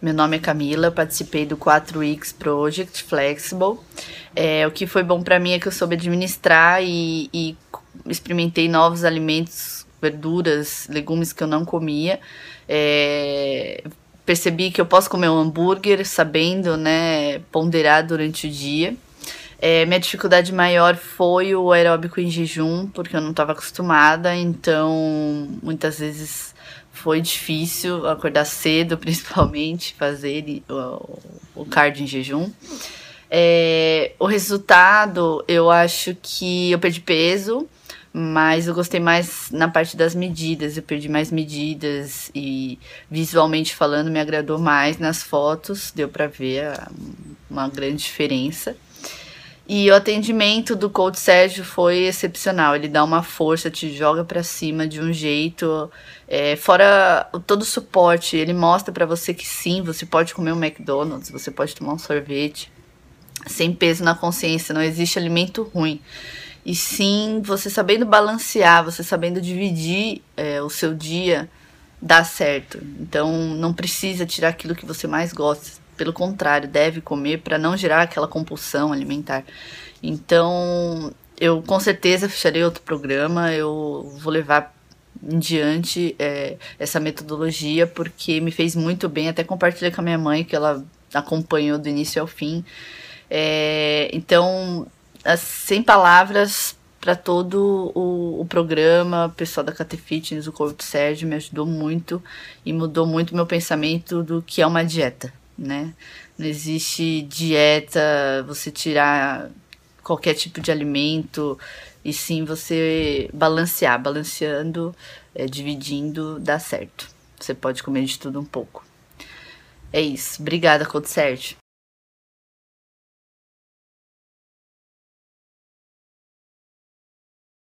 Meu nome é Camila, participei do 4 Weeks Project Flexible. É, o que foi bom para mim é que eu soube administrar e, e experimentei novos alimentos, verduras, legumes que eu não comia. É, percebi que eu posso comer um hambúrguer sabendo, né, ponderar durante o dia. É, minha dificuldade maior foi o aeróbico em jejum, porque eu não estava acostumada, então muitas vezes foi difícil acordar cedo, principalmente, fazer o, cardio em jejum. É, o resultado, eu acho que eu perdi peso, mas eu gostei mais na parte das medidas. Eu perdi mais medidas e visualmente falando me agradou mais nas fotos, deu para ver uma grande diferença. E o atendimento do coach Sérgio foi excepcional. Ele dá uma força, te joga para cima de um jeito. É, fora todo o suporte, ele mostra para você que sim, você pode comer um McDonald's, você pode tomar um sorvete sem peso na consciência. Não existe alimento ruim. E sim, você sabendo balancear, você sabendo dividir é, o seu dia, dá certo. Então não precisa tirar aquilo que você mais gosta pelo contrário, deve comer para não gerar aquela compulsão alimentar. Então, eu com certeza fecharei outro programa, eu vou levar em diante é, essa metodologia porque me fez muito bem. Até compartilhei com a minha mãe que ela acompanhou do início ao fim. É, então, sem palavras para todo o, o, programa, o pessoal da Cate Fitness, o Corpo Sérgio me ajudou muito e mudou muito meu pensamento do que é uma dieta né? Não existe dieta, você tirar qualquer tipo de alimento, e sim você balancear, balanceando, é, dividindo, dá certo. Você pode comer de tudo um pouco. É isso. Obrigada, Code Sérgio.